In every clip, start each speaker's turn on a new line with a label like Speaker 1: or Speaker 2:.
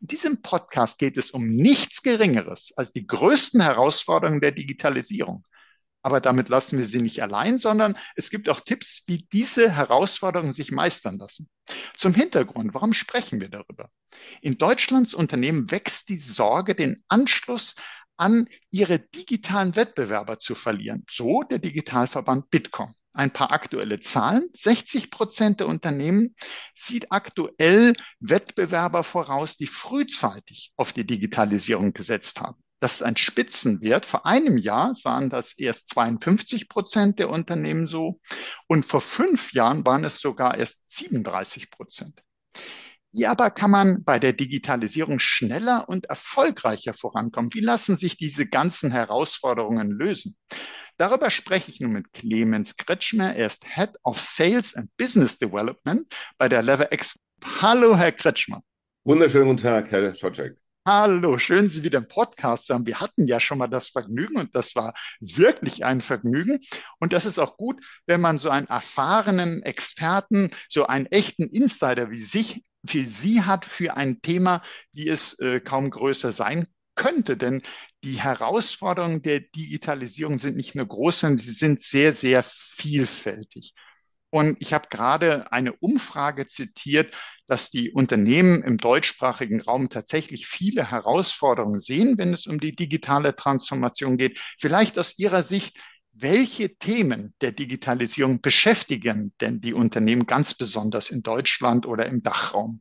Speaker 1: In diesem Podcast geht es um nichts Geringeres als die größten Herausforderungen der Digitalisierung. Aber damit lassen wir sie nicht allein, sondern es gibt auch Tipps, wie diese Herausforderungen sich meistern lassen. Zum Hintergrund, warum sprechen wir darüber? In Deutschlands Unternehmen wächst die Sorge, den Anschluss an ihre digitalen Wettbewerber zu verlieren. So der Digitalverband Bitkom ein paar aktuelle Zahlen. 60 Prozent der Unternehmen sieht aktuell Wettbewerber voraus, die frühzeitig auf die Digitalisierung gesetzt haben. Das ist ein Spitzenwert. Vor einem Jahr sahen das erst 52 Prozent der Unternehmen so und vor fünf Jahren waren es sogar erst 37 Prozent. Wie aber kann man bei der Digitalisierung schneller und erfolgreicher vorankommen? Wie lassen sich diese ganzen Herausforderungen lösen? Darüber spreche ich nun mit Clemens Kretschmer. Er ist Head of Sales and Business Development bei der LeverX. Hallo, Herr Kretschmer.
Speaker 2: Wunderschönen guten Tag, Herr Schotschek.
Speaker 1: Hallo, schön, Sie wieder im Podcast zu haben. Wir hatten ja schon mal das Vergnügen und das war wirklich ein Vergnügen. Und das ist auch gut, wenn man so einen erfahrenen Experten, so einen echten Insider wie sich wie sie hat für ein Thema, wie es äh, kaum größer sein könnte. Denn die Herausforderungen der Digitalisierung sind nicht nur groß, sondern sie sind sehr, sehr vielfältig. Und ich habe gerade eine Umfrage zitiert, dass die Unternehmen im deutschsprachigen Raum tatsächlich viele Herausforderungen sehen, wenn es um die digitale Transformation geht. Vielleicht aus Ihrer Sicht, welche Themen der Digitalisierung beschäftigen denn die Unternehmen ganz besonders in Deutschland oder im Dachraum?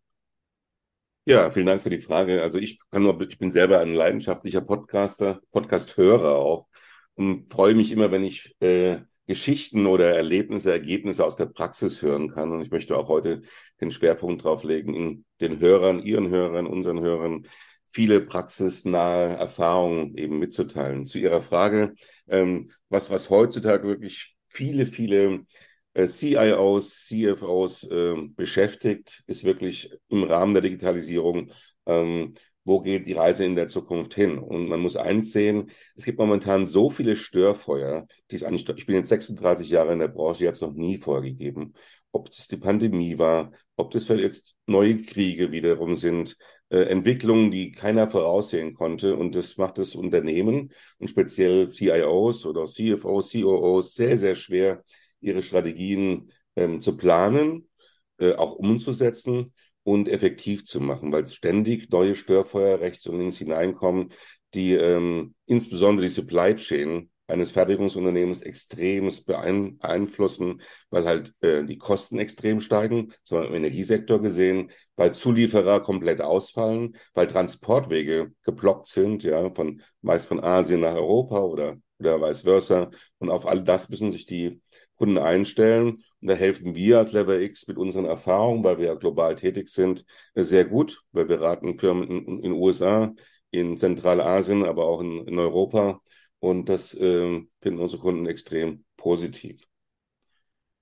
Speaker 2: Ja, vielen Dank für die Frage. Also ich kann nur, ich bin selber ein leidenschaftlicher Podcaster, Podcast-Hörer auch und freue mich immer, wenn ich äh, Geschichten oder Erlebnisse, Ergebnisse aus der Praxis hören kann. Und ich möchte auch heute den Schwerpunkt drauf legen, den Hörern, Ihren Hörern, unseren Hörern viele praxisnahe Erfahrungen eben mitzuteilen. Zu Ihrer Frage, ähm, was, was heutzutage wirklich viele, viele äh, CIOs, CFOs äh, beschäftigt, ist wirklich im Rahmen der Digitalisierung, ähm, wo geht die Reise in der Zukunft hin? Und man muss eins sehen, es gibt momentan so viele Störfeuer, die es eigentlich, ich bin jetzt 36 Jahre in der Branche, die hat es noch nie vorgegeben. Ob das die Pandemie war, ob das jetzt neue Kriege wiederum sind, äh, Entwicklungen, die keiner voraussehen konnte. Und das macht das Unternehmen und speziell CIOs oder CFOs, COOs sehr, sehr schwer, ihre Strategien ähm, zu planen, äh, auch umzusetzen und effektiv zu machen, weil ständig neue Störfeuer rechts und links hineinkommen, die ähm, insbesondere die Supply Chain eines Fertigungsunternehmens extrem beeinflussen, weil halt äh, die Kosten extrem steigen, das haben im Energiesektor gesehen, weil Zulieferer komplett ausfallen, weil Transportwege geblockt sind, ja, von meist von Asien nach Europa oder, oder vice versa. Und auf all das müssen sich die Kunden einstellen. Und da helfen wir als Lever X mit unseren Erfahrungen, weil wir ja global tätig sind, sehr gut. Wir beraten Firmen in den USA, in Zentralasien, aber auch in, in Europa. Und das äh, finden unsere Kunden extrem positiv.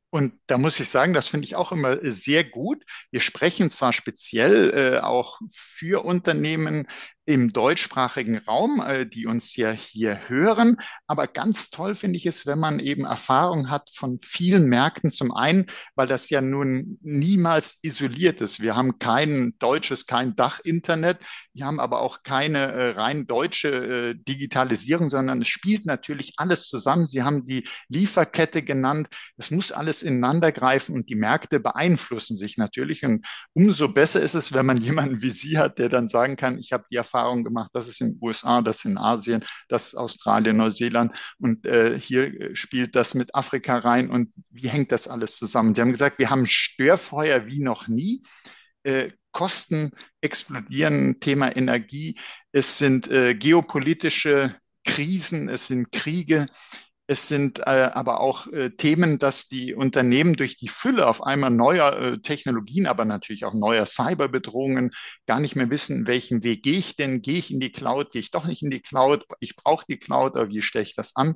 Speaker 1: Und da muss ich sagen, das finde ich auch immer sehr gut. Wir sprechen zwar speziell äh, auch für Unternehmen im deutschsprachigen Raum, äh, die uns ja hier hören. Aber ganz toll finde ich es, wenn man eben Erfahrung hat von vielen Märkten. Zum einen, weil das ja nun niemals isoliert ist. Wir haben kein deutsches, kein Dach-Internet. Wir haben aber auch keine äh, rein deutsche äh, Digitalisierung, sondern es spielt natürlich alles zusammen. Sie haben die Lieferkette genannt. Es muss alles ineinander greifen und die Märkte beeinflussen sich natürlich. Und umso besser ist es, wenn man jemanden wie Sie hat, der dann sagen kann, ich habe die Erfahrung Erfahrungen gemacht, das ist in den USA, das in Asien, das ist Australien, Neuseeland und äh, hier spielt das mit Afrika rein und wie hängt das alles zusammen? Sie haben gesagt, wir haben Störfeuer wie noch nie. Äh, Kosten explodieren, Thema Energie, es sind äh, geopolitische Krisen, es sind Kriege. Es sind äh, aber auch äh, Themen, dass die Unternehmen durch die Fülle auf einmal neuer äh, Technologien, aber natürlich auch neuer Cyberbedrohungen gar nicht mehr wissen, welchen Weg gehe ich denn? Gehe ich in die Cloud? Gehe ich doch nicht in die Cloud? Ich brauche die Cloud, aber wie stelle ich das an?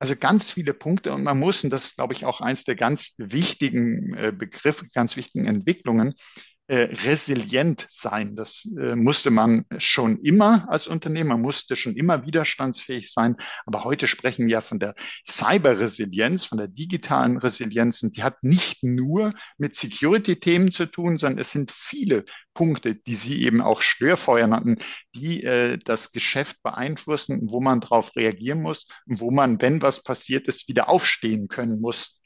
Speaker 1: Also ganz viele Punkte und man muss, und das ist, glaube ich, auch eins der ganz wichtigen äh, Begriffe, ganz wichtigen Entwicklungen, resilient sein. Das äh, musste man schon immer als Unternehmer, musste schon immer widerstandsfähig sein. Aber heute sprechen wir ja von der Cyberresilienz, von der digitalen Resilienz. Und die hat nicht nur mit Security-Themen zu tun, sondern es sind viele Punkte, die Sie eben auch Störfeuer nannten, die äh, das Geschäft beeinflussen, wo man darauf reagieren muss wo man, wenn was passiert ist, wieder aufstehen können muss.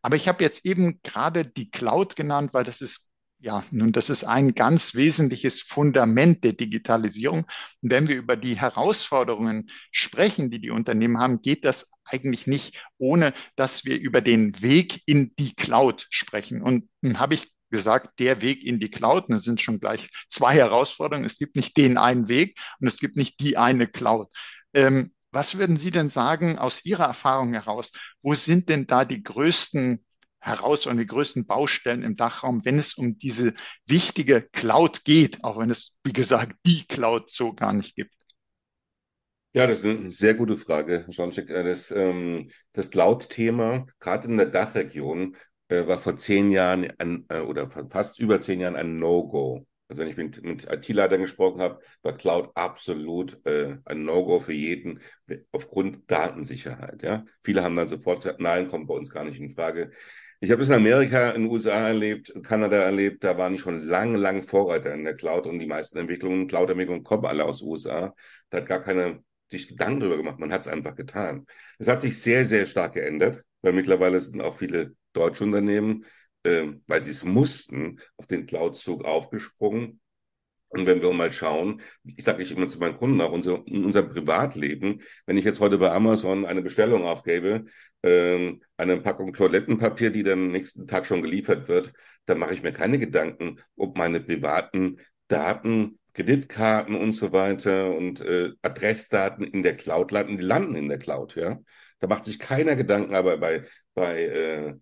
Speaker 1: Aber ich habe jetzt eben gerade die Cloud genannt, weil das ist ja, nun, das ist ein ganz wesentliches Fundament der Digitalisierung. Und wenn wir über die Herausforderungen sprechen, die die Unternehmen haben, geht das eigentlich nicht, ohne dass wir über den Weg in die Cloud sprechen. Und nun habe ich gesagt, der Weg in die Cloud, das sind schon gleich zwei Herausforderungen. Es gibt nicht den einen Weg und es gibt nicht die eine Cloud. Ähm, was würden Sie denn sagen aus Ihrer Erfahrung heraus? Wo sind denn da die größten heraus und die größten Baustellen im Dachraum, wenn es um diese wichtige Cloud geht, auch wenn es, wie gesagt, die Cloud so gar nicht gibt?
Speaker 2: Ja, das ist eine sehr gute Frage, Herr Schoncheck. Äh, das, ähm, das Cloud-Thema, gerade in der Dachregion, äh, war vor zehn Jahren ein, äh, oder fast über zehn Jahren ein No-Go. Also wenn ich mit, mit IT-Leitern gesprochen habe, war Cloud absolut äh, ein No-Go für jeden aufgrund Datensicherheit. Ja? Viele haben dann sofort gesagt, nein, kommt bei uns gar nicht in Frage. Ich habe es in Amerika, in den USA erlebt, Kanada erlebt, da waren schon lang, lang Vorreiter in der Cloud und die meisten Entwicklungen, Cloud-Entwicklungen kommen alle aus den USA. Da hat gar keiner sich Gedanken darüber gemacht, man hat es einfach getan. Es hat sich sehr, sehr stark geändert, weil mittlerweile sind auch viele deutsche Unternehmen, äh, weil sie es mussten, auf den Cloud-Zug aufgesprungen und wenn wir mal schauen, ich sage ich immer zu meinen Kunden auch, unser, in unserem Privatleben, wenn ich jetzt heute bei Amazon eine Bestellung aufgebe, äh, eine Packung Toilettenpapier, die dann nächsten Tag schon geliefert wird, dann mache ich mir keine Gedanken, ob meine privaten Daten, Kreditkarten und so weiter und äh, Adressdaten in der Cloud landen. Die landen in der Cloud, ja. Da macht sich keiner Gedanken, aber bei, bei äh,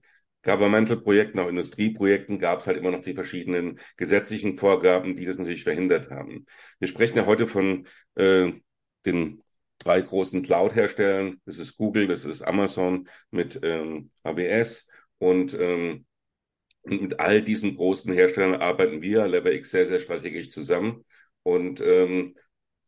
Speaker 2: Governmental-Projekten, auch Industrieprojekten gab es halt immer noch die verschiedenen gesetzlichen Vorgaben, die das natürlich verhindert haben. Wir sprechen ja heute von äh, den drei großen Cloud-Herstellern. Das ist Google, das ist Amazon mit ähm, AWS und ähm, mit all diesen großen Herstellern arbeiten wir, LeverX, sehr, sehr strategisch zusammen. Und, ähm,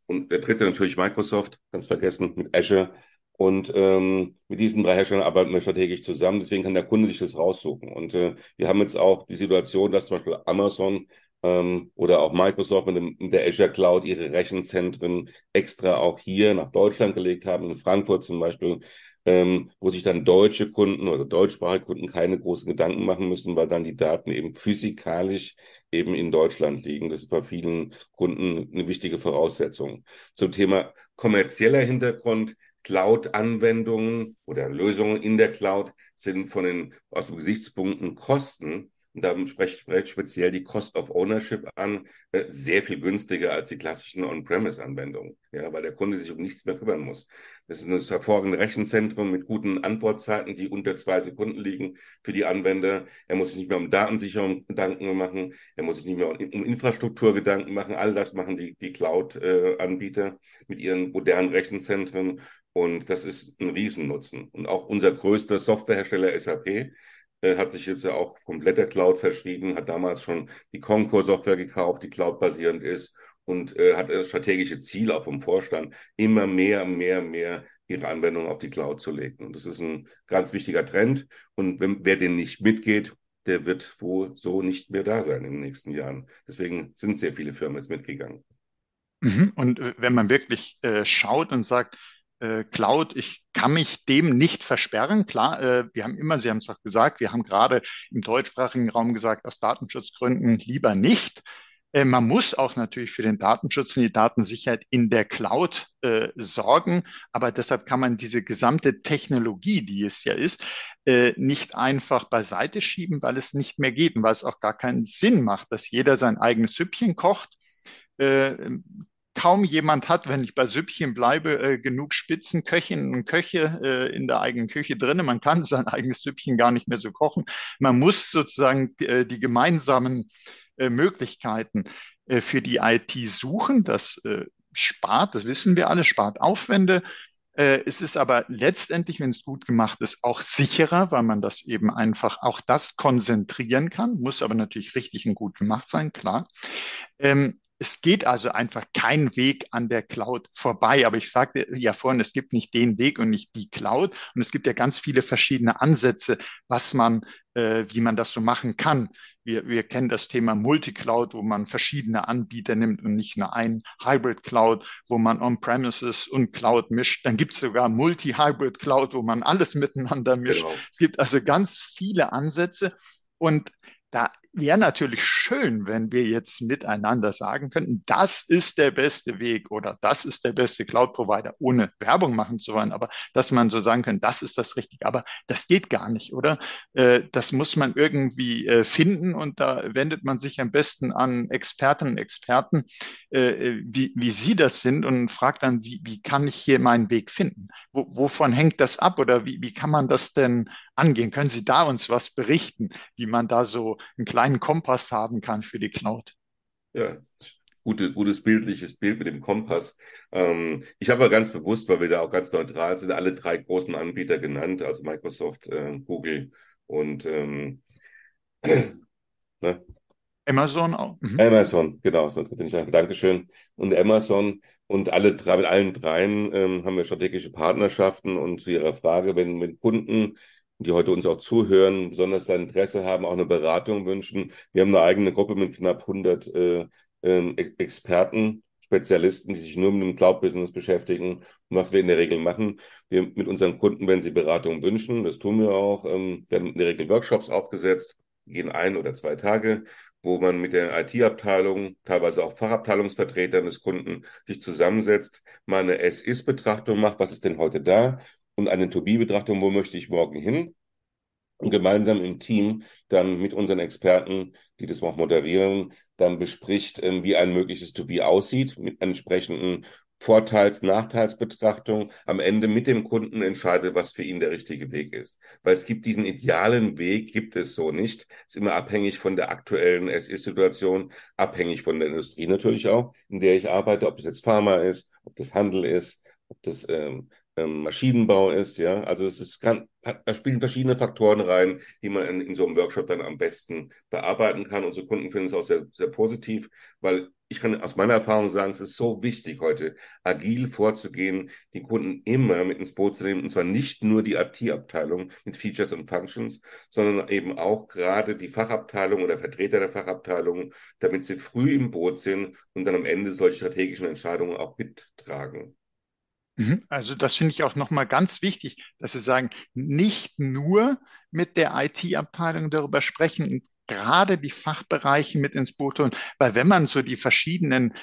Speaker 2: und der dritte natürlich Microsoft, ganz vergessen, mit Azure. Und ähm, mit diesen drei Herstellern arbeiten wir strategisch zusammen. Deswegen kann der Kunde sich das raussuchen. Und äh, wir haben jetzt auch die Situation, dass zum Beispiel Amazon ähm, oder auch Microsoft mit, dem, mit der Azure Cloud ihre Rechenzentren extra auch hier nach Deutschland gelegt haben, in Frankfurt zum Beispiel, ähm, wo sich dann deutsche Kunden oder deutschsprachige Kunden keine großen Gedanken machen müssen, weil dann die Daten eben physikalisch eben in Deutschland liegen. Das ist bei vielen Kunden eine wichtige Voraussetzung. Zum Thema kommerzieller Hintergrund Cloud-Anwendungen oder Lösungen in der Cloud sind von den aus den Gesichtspunkten Kosten und da spricht speziell die Cost of Ownership an, äh, sehr viel günstiger als die klassischen On-Premise-Anwendungen, ja, weil der Kunde sich um nichts mehr kümmern muss. Das ist ein hervorragendes Rechenzentrum mit guten Antwortzeiten, die unter zwei Sekunden liegen für die Anwender. Er muss sich nicht mehr um Datensicherung Gedanken machen, er muss sich nicht mehr um Infrastruktur Gedanken machen. All das machen die, die Cloud-Anbieter mit ihren modernen Rechenzentren und das ist ein Riesennutzen. Und auch unser größter Softwarehersteller SAP äh, hat sich jetzt ja auch komplett der Cloud verschrieben, hat damals schon die Concur-Software gekauft, die cloud-basierend ist und äh, hat das strategische Ziel auch vom Vorstand, immer mehr, mehr, mehr ihre Anwendungen auf die Cloud zu legen. Und das ist ein ganz wichtiger Trend. Und wenn, wer den nicht mitgeht, der wird wohl so nicht mehr da sein in den nächsten Jahren. Deswegen sind sehr viele Firmen jetzt mitgegangen.
Speaker 1: Mhm. Und äh, wenn man wirklich äh, schaut und sagt, äh, Cloud, ich kann mich dem nicht versperren. Klar, äh, wir haben immer, Sie haben es auch gesagt, wir haben gerade im deutschsprachigen Raum gesagt, aus Datenschutzgründen lieber nicht. Äh, man muss auch natürlich für den Datenschutz und die Datensicherheit in der Cloud äh, sorgen, aber deshalb kann man diese gesamte Technologie, die es ja ist, äh, nicht einfach beiseite schieben, weil es nicht mehr geht und weil es auch gar keinen Sinn macht, dass jeder sein eigenes Süppchen kocht. Kaum jemand hat, wenn ich bei Süppchen bleibe, äh, genug Spitzenköchinnen und Köche äh, in der eigenen Küche drin. Man kann sein eigenes Süppchen gar nicht mehr so kochen. Man muss sozusagen äh, die gemeinsamen äh, Möglichkeiten äh, für die IT suchen. Das äh, spart, das wissen wir alle, spart Aufwände. Es ist aber letztendlich, wenn es gut gemacht ist, auch sicherer, weil man das eben einfach auch das konzentrieren kann, muss aber natürlich richtig und gut gemacht sein, klar. Ähm, es geht also einfach kein Weg an der Cloud vorbei. Aber ich sagte ja vorhin, es gibt nicht den Weg und nicht die Cloud. Und es gibt ja ganz viele verschiedene Ansätze, was man, äh, wie man das so machen kann. Wir, wir kennen das Thema Multicloud, wo man verschiedene Anbieter nimmt und nicht nur ein Hybrid Cloud, wo man On-Premises und Cloud mischt. Dann gibt es sogar Multi-Hybrid Cloud, wo man alles miteinander mischt. Genau. Es gibt also ganz viele Ansätze. Und da wäre natürlich schön, wenn wir jetzt miteinander sagen könnten, das ist der beste Weg oder das ist der beste Cloud-Provider, ohne Werbung machen zu wollen, aber dass man so sagen kann, das ist das Richtige. Aber das geht gar nicht, oder? Äh, das muss man irgendwie äh, finden und da wendet man sich am besten an Expertinnen und Experten, äh, wie, wie sie das sind und fragt dann, wie, wie kann ich hier meinen Weg finden? Wo, wovon hängt das ab oder wie, wie kann man das denn angehen? Können Sie da uns was berichten, wie man da so einen kleinen Kompass haben kann für die Cloud?
Speaker 2: Ja, gute, gutes bildliches Bild mit dem Kompass. Ähm, ich habe ganz bewusst, weil wir da auch ganz neutral sind, alle drei großen Anbieter genannt, also Microsoft, äh, Google und ähm,
Speaker 1: ne? Amazon auch.
Speaker 2: Mhm. Amazon, genau, das dritte nicht einfach. Dankeschön. Und Amazon und alle drei, mit allen dreien ähm, haben wir strategische Partnerschaften und zu Ihrer Frage, wenn mit Kunden die heute uns auch zuhören, besonders da Interesse haben, auch eine Beratung wünschen. Wir haben eine eigene Gruppe mit knapp 100 äh, äh, Experten, Spezialisten, die sich nur mit dem Cloud-Business beschäftigen. Und was wir in der Regel machen, wir mit unseren Kunden, wenn sie Beratung wünschen, das tun wir auch, ähm, werden in der Regel Workshops aufgesetzt, gehen ein oder zwei Tage, wo man mit der IT-Abteilung, teilweise auch Fachabteilungsvertretern des Kunden sich zusammensetzt, mal eine S-Ist-Betrachtung macht, was ist denn heute da und eine To-Be-Betrachtung, wo möchte ich morgen hin? Und gemeinsam im Team dann mit unseren Experten, die das auch moderieren, dann bespricht, ähm, wie ein mögliches To-Be aussieht, mit entsprechenden Vorteils-, Nachteilsbetrachtung am Ende mit dem Kunden entscheide, was für ihn der richtige Weg ist. Weil es gibt diesen idealen Weg, gibt es so nicht. Es ist immer abhängig von der aktuellen SI-Situation, abhängig von der Industrie natürlich auch, in der ich arbeite, ob das jetzt Pharma ist, ob das Handel ist, ob das ähm, ähm, Maschinenbau ist, ja. Also es ist, kann, da spielen verschiedene Faktoren rein, die man in, in, so einem Workshop dann am besten bearbeiten kann. Unsere Kunden finden es auch sehr, sehr positiv, weil ich kann aus meiner Erfahrung sagen, es ist so wichtig, heute agil vorzugehen, die Kunden immer mit ins Boot zu nehmen, und zwar nicht nur die IT-Abteilung mit Features und Functions, sondern eben auch gerade die Fachabteilung oder Vertreter der Fachabteilung, damit sie früh im Boot sind und dann am Ende solche strategischen Entscheidungen auch mittragen.
Speaker 1: Mhm. Also das finde ich auch nochmal ganz wichtig, dass Sie sagen, nicht nur mit der IT-Abteilung darüber sprechen, gerade die Fachbereiche mit ins Boot holen, weil wenn man so die verschiedenen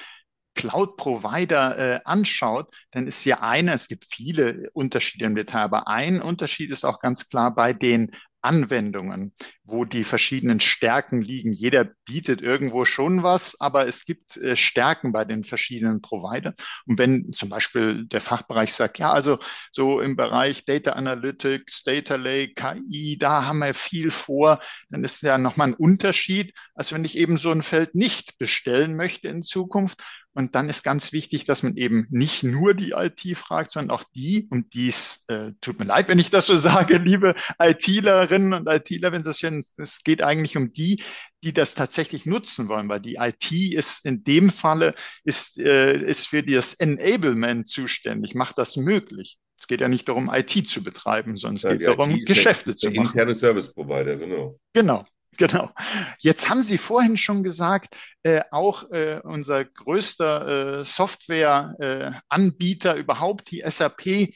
Speaker 1: Cloud-Provider äh, anschaut, dann ist ja eine, es gibt viele Unterschiede im Detail, aber ein Unterschied ist auch ganz klar bei den Anwendungen, wo die verschiedenen Stärken liegen. Jeder bietet irgendwo schon was, aber es gibt äh, Stärken bei den verschiedenen Providern. Und wenn zum Beispiel der Fachbereich sagt, ja, also so im Bereich Data Analytics, Data Lake, KI, da haben wir viel vor, dann ist ja nochmal ein Unterschied, als wenn ich eben so ein Feld nicht bestellen möchte in Zukunft und dann ist ganz wichtig, dass man eben nicht nur die IT fragt, sondern auch die, und dies äh, tut mir leid, wenn ich das so sage, liebe ITlerinnen und ITler, wenn es es geht eigentlich um die, die das tatsächlich nutzen wollen, weil die IT ist in dem Falle ist, äh, ist für das Enablement zuständig, macht das möglich. Es geht ja nicht darum, IT zu betreiben, sondern es ja, geht darum, Geschäfte zu machen.
Speaker 2: Interne Service Provider, genau.
Speaker 1: Genau. Genau. Jetzt haben Sie vorhin schon gesagt, äh, auch äh, unser größter äh, Softwareanbieter überhaupt, die SAP,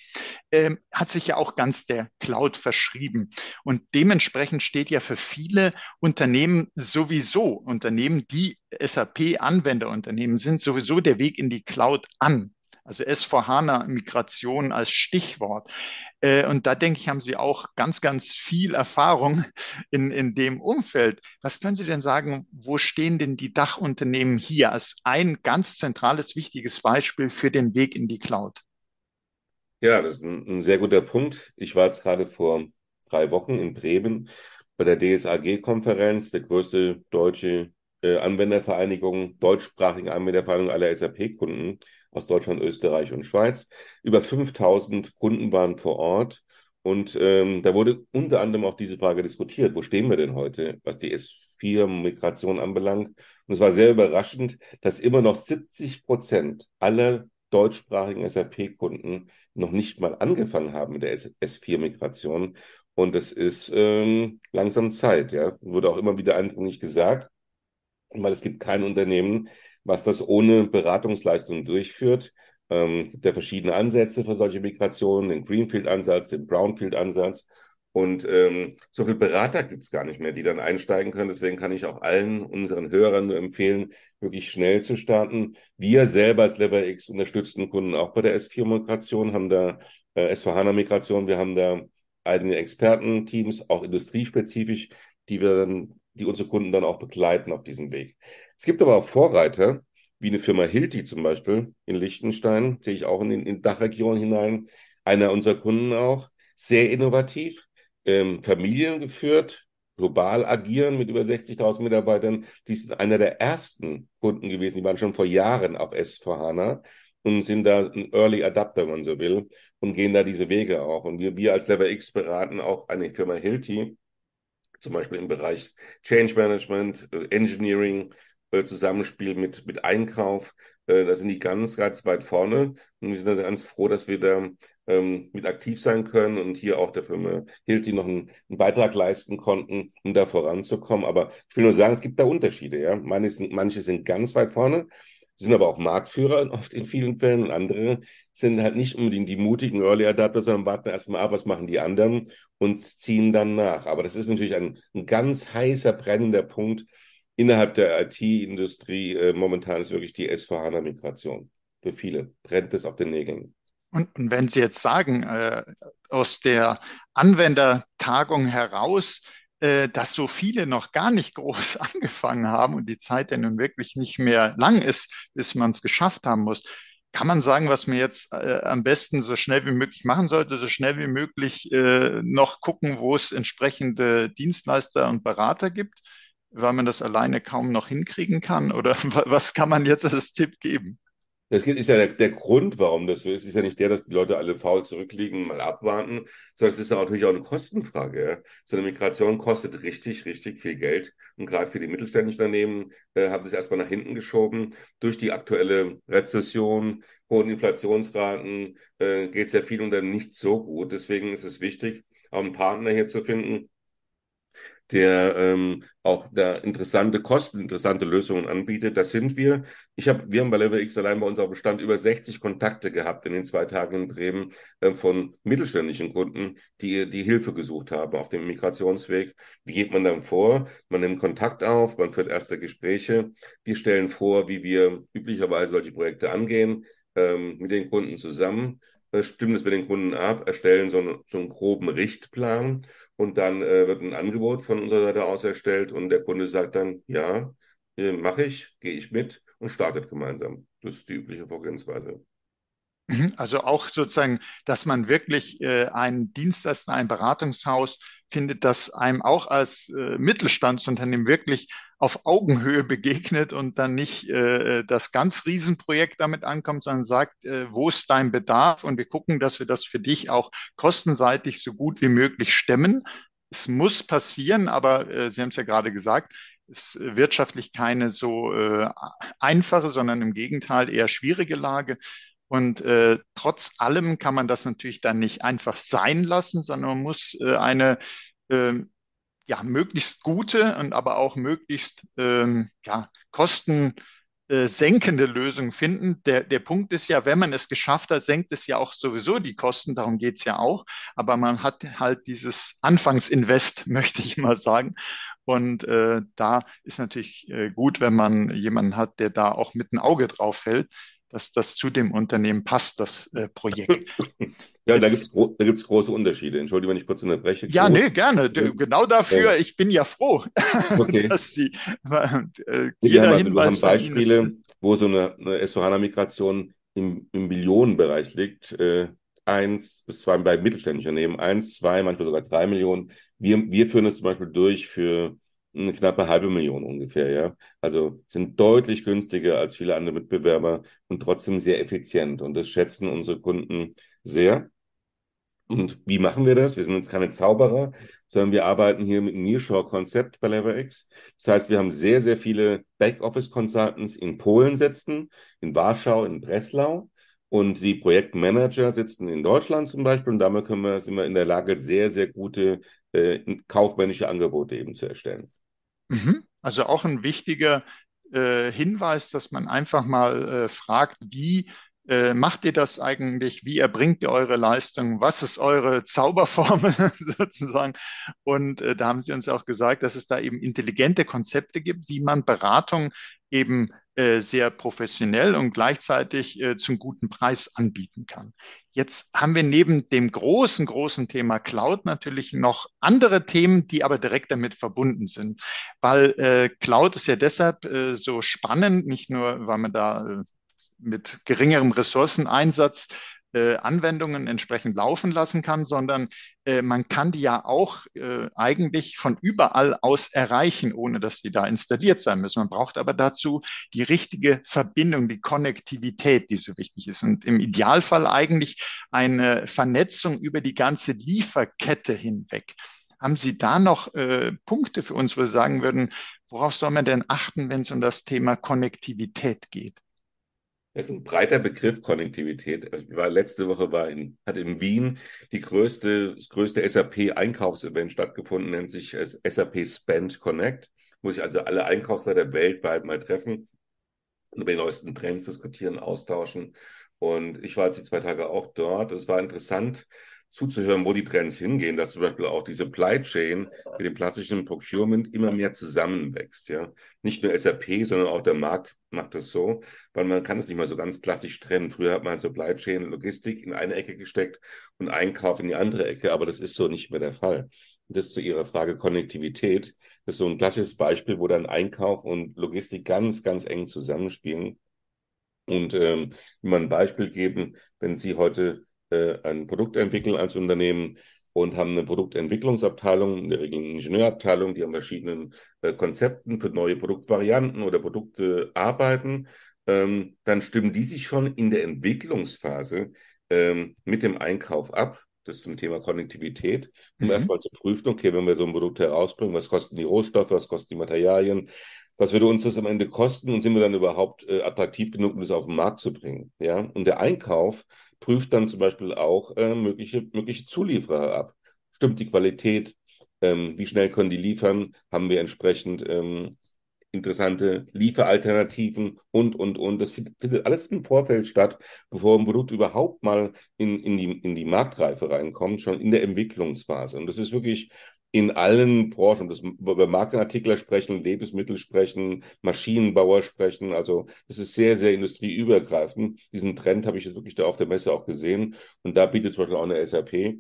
Speaker 1: ähm, hat sich ja auch ganz der Cloud verschrieben. Und dementsprechend steht ja für viele Unternehmen sowieso, Unternehmen, die SAP-Anwenderunternehmen sind, sowieso der Weg in die Cloud an. Also S4HANA-Migration als Stichwort. Äh, und da denke ich, haben Sie auch ganz, ganz viel Erfahrung in, in dem Umfeld. Was können Sie denn sagen, wo stehen denn die Dachunternehmen hier als ein ganz zentrales, wichtiges Beispiel für den Weg in die Cloud?
Speaker 2: Ja, das ist ein, ein sehr guter Punkt. Ich war jetzt gerade vor drei Wochen in Bremen bei der DSAG-Konferenz, der größte deutsche äh, Anwendervereinigung, deutschsprachige Anwendervereinigung aller SAP-Kunden aus Deutschland, Österreich und Schweiz. Über 5000 Kunden waren vor Ort. Und ähm, da wurde unter anderem auch diese Frage diskutiert, wo stehen wir denn heute, was die S4-Migration anbelangt. Und es war sehr überraschend, dass immer noch 70 Prozent aller deutschsprachigen SAP-Kunden noch nicht mal angefangen haben mit der S4-Migration. Und es ist ähm, langsam Zeit, ja. Wurde auch immer wieder eindringlich gesagt, weil es gibt kein Unternehmen, was das ohne Beratungsleistung durchführt. Ähm, gibt ja verschiedene Ansätze für solche Migrationen, den Greenfield-Ansatz, den Brownfield-Ansatz. Und ähm, so viele Berater gibt es gar nicht mehr, die dann einsteigen können. Deswegen kann ich auch allen unseren Hörern nur empfehlen, wirklich schnell zu starten. Wir selber als LeverX unterstützen Kunden auch bei der S4-Migration, haben da äh, S4HANA-Migration, wir haben da eigene Expertenteams, auch industriespezifisch, die wir dann, die unsere Kunden dann auch begleiten auf diesem Weg. Es gibt aber auch Vorreiter, wie eine Firma Hilti zum Beispiel in Liechtenstein, sehe ich auch in die Dachregion hinein, einer unserer Kunden auch, sehr innovativ, ähm, Familien geführt, global agieren mit über 60.000 Mitarbeitern. Die sind einer der ersten Kunden gewesen, die waren schon vor Jahren auf S4HANA und sind da ein Early Adapter, wenn man so will, und gehen da diese Wege auch. Und wir, wir als Lever X beraten auch eine Firma Hilti, zum Beispiel im Bereich Change Management, äh, Engineering, äh, Zusammenspiel mit, mit Einkauf. Äh, da sind die ganz, ganz weit vorne. Und wir sind also ganz froh, dass wir da ähm, mit aktiv sein können und hier auch der Firma Hilti noch einen, einen, Beitrag leisten konnten, um da voranzukommen. Aber ich will nur sagen, es gibt da Unterschiede. Ja? Manche sind, manche sind ganz weit vorne, sind aber auch Marktführer oft in vielen Fällen und andere sind halt nicht unbedingt die mutigen Early Adapter, sondern warten erstmal ab, was machen die anderen und ziehen dann nach. Aber das ist natürlich ein, ein ganz heißer, brennender Punkt innerhalb der IT-Industrie. Äh, momentan ist wirklich die S4HANA-Migration. Für viele brennt es auf den Nägeln.
Speaker 1: Und, wenn Sie jetzt sagen, äh, aus der Anwendertagung heraus, äh, dass so viele noch gar nicht groß angefangen haben und die Zeit ja nun wirklich nicht mehr lang ist, bis man es geschafft haben muss, kann man sagen, was man jetzt äh, am besten so schnell wie möglich machen sollte, so schnell wie möglich äh, noch gucken, wo es entsprechende Dienstleister und Berater gibt, weil man das alleine kaum noch hinkriegen kann? Oder was kann man jetzt als Tipp geben?
Speaker 2: Das ist ja der, der, Grund, warum das so ist, ist ja nicht der, dass die Leute alle faul zurückliegen, mal abwarten, sondern es ist ja natürlich auch eine Kostenfrage. Ja? So eine Migration kostet richtig, richtig viel Geld. Und gerade für die mittelständischen Unternehmen äh, haben es erstmal nach hinten geschoben. Durch die aktuelle Rezession, hohen Inflationsraten äh, geht es ja vielen Unternehmen nicht so gut. Deswegen ist es wichtig, auch einen Partner hier zu finden, der ähm, auch da interessante Kosten, interessante Lösungen anbietet. Das sind wir. Ich habe, wir haben bei Level X allein bei uns auf dem Stand über 60 Kontakte gehabt in den zwei Tagen in Bremen äh, von mittelständischen Kunden, die die Hilfe gesucht haben auf dem Migrationsweg. Wie geht man dann vor? Man nimmt Kontakt auf, man führt erste Gespräche. Wir stellen vor, wie wir üblicherweise solche Projekte angehen ähm, mit den Kunden zusammen stimmen es mit den Kunden ab, erstellen so einen, so einen groben Richtplan und dann äh, wird ein Angebot von unserer Seite aus erstellt und der Kunde sagt dann, ja, äh, mache ich, gehe ich mit und startet gemeinsam. Das ist die übliche Vorgehensweise.
Speaker 1: Mhm. Also auch sozusagen, dass man wirklich äh, einen Dienstleister, ein Beratungshaus findet, das einem auch als äh, Mittelstandsunternehmen wirklich auf Augenhöhe begegnet und dann nicht äh, das ganz Riesenprojekt damit ankommt, sondern sagt, äh, wo ist dein Bedarf? Und wir gucken, dass wir das für dich auch kostenseitig so gut wie möglich stemmen. Es muss passieren, aber äh, Sie haben es ja gerade gesagt, ist wirtschaftlich keine so äh, einfache, sondern im Gegenteil eher schwierige Lage. Und äh, trotz allem kann man das natürlich dann nicht einfach sein lassen, sondern man muss äh, eine äh, ja, möglichst gute und aber auch möglichst ähm, ja, kostensenkende Lösung finden. Der, der Punkt ist ja, wenn man es geschafft hat, senkt es ja auch sowieso die Kosten, darum geht es ja auch. Aber man hat halt dieses Anfangsinvest, möchte ich mal sagen. Und äh, da ist natürlich äh, gut, wenn man jemanden hat, der da auch mit ein Auge drauf fällt. Dass das zu dem Unternehmen passt, das äh, Projekt.
Speaker 2: Ja, Jetzt, da gibt es große Unterschiede. Entschuldige, wenn ich kurz unterbreche.
Speaker 1: Ja, nee, gerne. Genau dafür, ich bin ja froh, okay. dass Sie
Speaker 2: äh, jeder also, Hinweis wir haben Beispiele, wo so eine, eine S4HANA-Migration im, im Millionenbereich liegt. Äh, eins bis zwei bei mittelständischen Unternehmen, eins, zwei, manchmal sogar drei Millionen. Wir, wir führen das zum Beispiel durch für eine knappe halbe Million ungefähr, ja. Also sind deutlich günstiger als viele andere Mitbewerber und trotzdem sehr effizient. Und das schätzen unsere Kunden sehr. Und wie machen wir das? Wir sind jetzt keine Zauberer, sondern wir arbeiten hier mit Nearshore-Konzept bei LeverX. Das heißt, wir haben sehr, sehr viele Backoffice-Consultants in Polen sitzen, in Warschau, in Breslau. Und die Projektmanager sitzen in Deutschland zum Beispiel. Und damit können wir, sind wir in der Lage, sehr, sehr gute äh, kaufmännische Angebote eben zu erstellen.
Speaker 1: Mhm. Also auch ein wichtiger äh, Hinweis, dass man einfach mal äh, fragt, wie äh, macht ihr das eigentlich? Wie erbringt ihr eure Leistung? Was ist eure Zauberformel sozusagen? Und äh, da haben Sie uns auch gesagt, dass es da eben intelligente Konzepte gibt, wie man Beratung eben sehr professionell und gleichzeitig äh, zum guten Preis anbieten kann. Jetzt haben wir neben dem großen, großen Thema Cloud natürlich noch andere Themen, die aber direkt damit verbunden sind. Weil äh, Cloud ist ja deshalb äh, so spannend, nicht nur, weil man da äh, mit geringerem Ressourceneinsatz äh, Anwendungen entsprechend laufen lassen kann, sondern äh, man kann die ja auch äh, eigentlich von überall aus erreichen, ohne dass die da installiert sein müssen. Man braucht aber dazu die richtige Verbindung, die Konnektivität, die so wichtig ist. Und im Idealfall eigentlich eine Vernetzung über die ganze Lieferkette hinweg. Haben Sie da noch äh, Punkte für uns, wo Sie sagen würden, worauf soll man denn achten, wenn es um das Thema Konnektivität geht?
Speaker 2: Das ist ein breiter Begriff, Konnektivität. Also war, letzte Woche war in, hat in Wien die größte, das größte SAP-Einkaufsevent stattgefunden, nennt sich SAP Spend Connect, wo sich also alle Einkaufsleiter weltweit mal treffen und über die neuesten Trends diskutieren, austauschen. Und ich war jetzt die zwei Tage auch dort. Es war interessant, zuzuhören, wo die Trends hingehen, dass zum Beispiel auch die Supply Chain mit dem klassischen Procurement immer mehr zusammenwächst. Ja, nicht nur SAP, sondern auch der Markt macht das so, weil man kann es nicht mal so ganz klassisch trennen. Früher hat man Supply Chain, Logistik in eine Ecke gesteckt und Einkauf in die andere Ecke, aber das ist so nicht mehr der Fall. Das zu Ihrer Frage Konnektivität. Das ist so ein klassisches Beispiel, wo dann Einkauf und Logistik ganz, ganz eng zusammenspielen. Und ähm, man ein Beispiel geben, wenn Sie heute äh, ein Produkt entwickeln als Unternehmen und haben eine Produktentwicklungsabteilung, in der Regel eine Ingenieurabteilung, die an verschiedenen äh, Konzepten für neue Produktvarianten oder Produkte arbeiten, ähm, dann stimmen die sich schon in der Entwicklungsphase ähm, mit dem Einkauf ab. Das ist zum Thema Konnektivität, um mhm. erstmal zu prüfen, okay, wenn wir so ein Produkt herausbringen, was kosten die Rohstoffe, was kosten die Materialien, was würde uns das am Ende kosten und sind wir dann überhaupt äh, attraktiv genug, um das auf den Markt zu bringen? Ja, und der Einkauf prüft dann zum Beispiel auch äh, mögliche, mögliche Zulieferer ab. Stimmt die Qualität? Ähm, wie schnell können die liefern? Haben wir entsprechend ähm, interessante Lieferalternativen und, und, und. Das findet alles im Vorfeld statt, bevor ein Produkt überhaupt mal in, in, die, in die Marktreife reinkommt, schon in der Entwicklungsphase. Und das ist wirklich in allen Branchen, das, über Markenartikler sprechen, Lebensmittel sprechen, Maschinenbauer sprechen. Also das ist sehr, sehr industrieübergreifend. Diesen Trend habe ich jetzt wirklich da auf der Messe auch gesehen. Und da bietet zum Beispiel auch eine SAP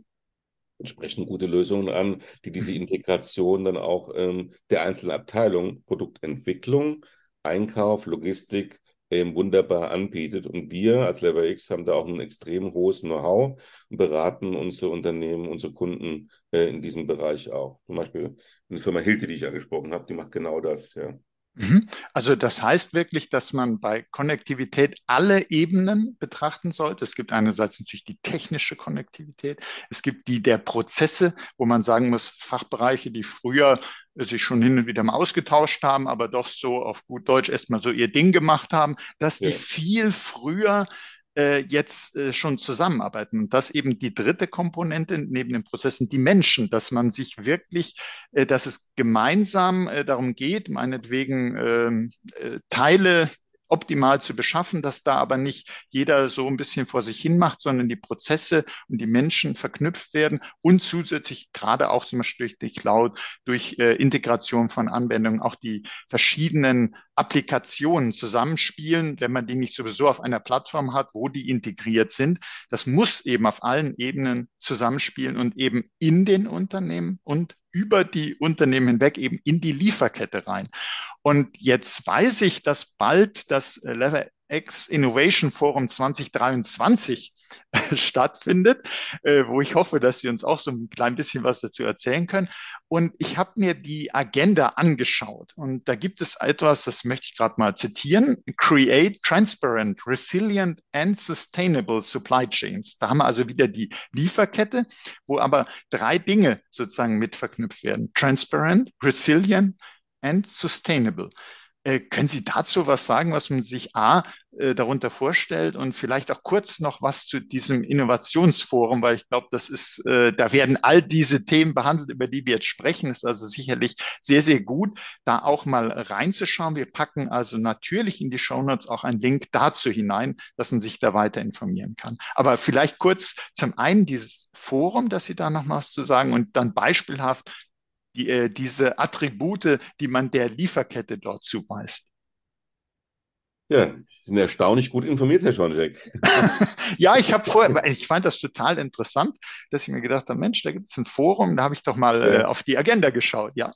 Speaker 2: entsprechend gute Lösungen an, die diese Integration dann auch ähm, der einzelnen Abteilungen, Produktentwicklung, Einkauf, Logistik, eben wunderbar anbietet. Und wir als LeverX haben da auch ein extrem hohes Know-how und beraten unsere Unternehmen, unsere Kunden äh, in diesem Bereich auch. Zum Beispiel eine Firma Hilti, die ich angesprochen habe, die macht genau das, ja.
Speaker 1: Mhm. Also das heißt wirklich, dass man bei Konnektivität alle Ebenen betrachten sollte. Es gibt einerseits natürlich die technische Konnektivität, es gibt die der Prozesse, wo man sagen muss, Fachbereiche, die früher sich schon hin und wieder mal ausgetauscht haben, aber doch so auf gut Deutsch erstmal so ihr Ding gemacht haben, dass die ja. viel früher jetzt äh, schon zusammenarbeiten. Und das eben die dritte Komponente neben den Prozessen, die Menschen, dass man sich wirklich, äh, dass es gemeinsam äh, darum geht, meinetwegen ähm, äh, Teile optimal zu beschaffen, dass da aber nicht jeder so ein bisschen vor sich hin macht, sondern die Prozesse und die Menschen verknüpft werden und zusätzlich gerade auch zum Beispiel durch die Cloud, durch äh, Integration von Anwendungen, auch die verschiedenen Applikationen zusammenspielen, wenn man die nicht sowieso auf einer Plattform hat, wo die integriert sind. Das muss eben auf allen Ebenen zusammenspielen und eben in den Unternehmen und über die Unternehmen hinweg eben in die Lieferkette rein. Und jetzt weiß ich, dass bald das Level X Innovation Forum 2023 stattfindet, äh, wo ich hoffe, dass Sie uns auch so ein klein bisschen was dazu erzählen können. Und ich habe mir die Agenda angeschaut und da gibt es etwas, das möchte ich gerade mal zitieren, Create Transparent, Resilient and Sustainable Supply Chains. Da haben wir also wieder die Lieferkette, wo aber drei Dinge sozusagen mit verknüpft werden. Transparent, Resilient and Sustainable. Äh, können Sie dazu was sagen, was man sich A äh, darunter vorstellt und vielleicht auch kurz noch was zu diesem Innovationsforum, weil ich glaube, das ist, äh, da werden all diese Themen behandelt, über die wir jetzt sprechen. Ist also sicherlich sehr, sehr gut, da auch mal reinzuschauen. Wir packen also natürlich in die Shownotes auch einen Link dazu hinein, dass man sich da weiter informieren kann. Aber vielleicht kurz zum einen dieses Forum, dass Sie da noch was zu sagen und dann beispielhaft die, äh, diese Attribute, die man der Lieferkette dort zuweist.
Speaker 2: Ja, Sie sind erstaunlich gut informiert, Herr Schoncheck.
Speaker 1: ja, ich habe vorher, ich fand das total interessant, dass ich mir gedacht habe, Mensch, da gibt es ein Forum, da habe ich doch mal ja. äh, auf die Agenda geschaut, ja.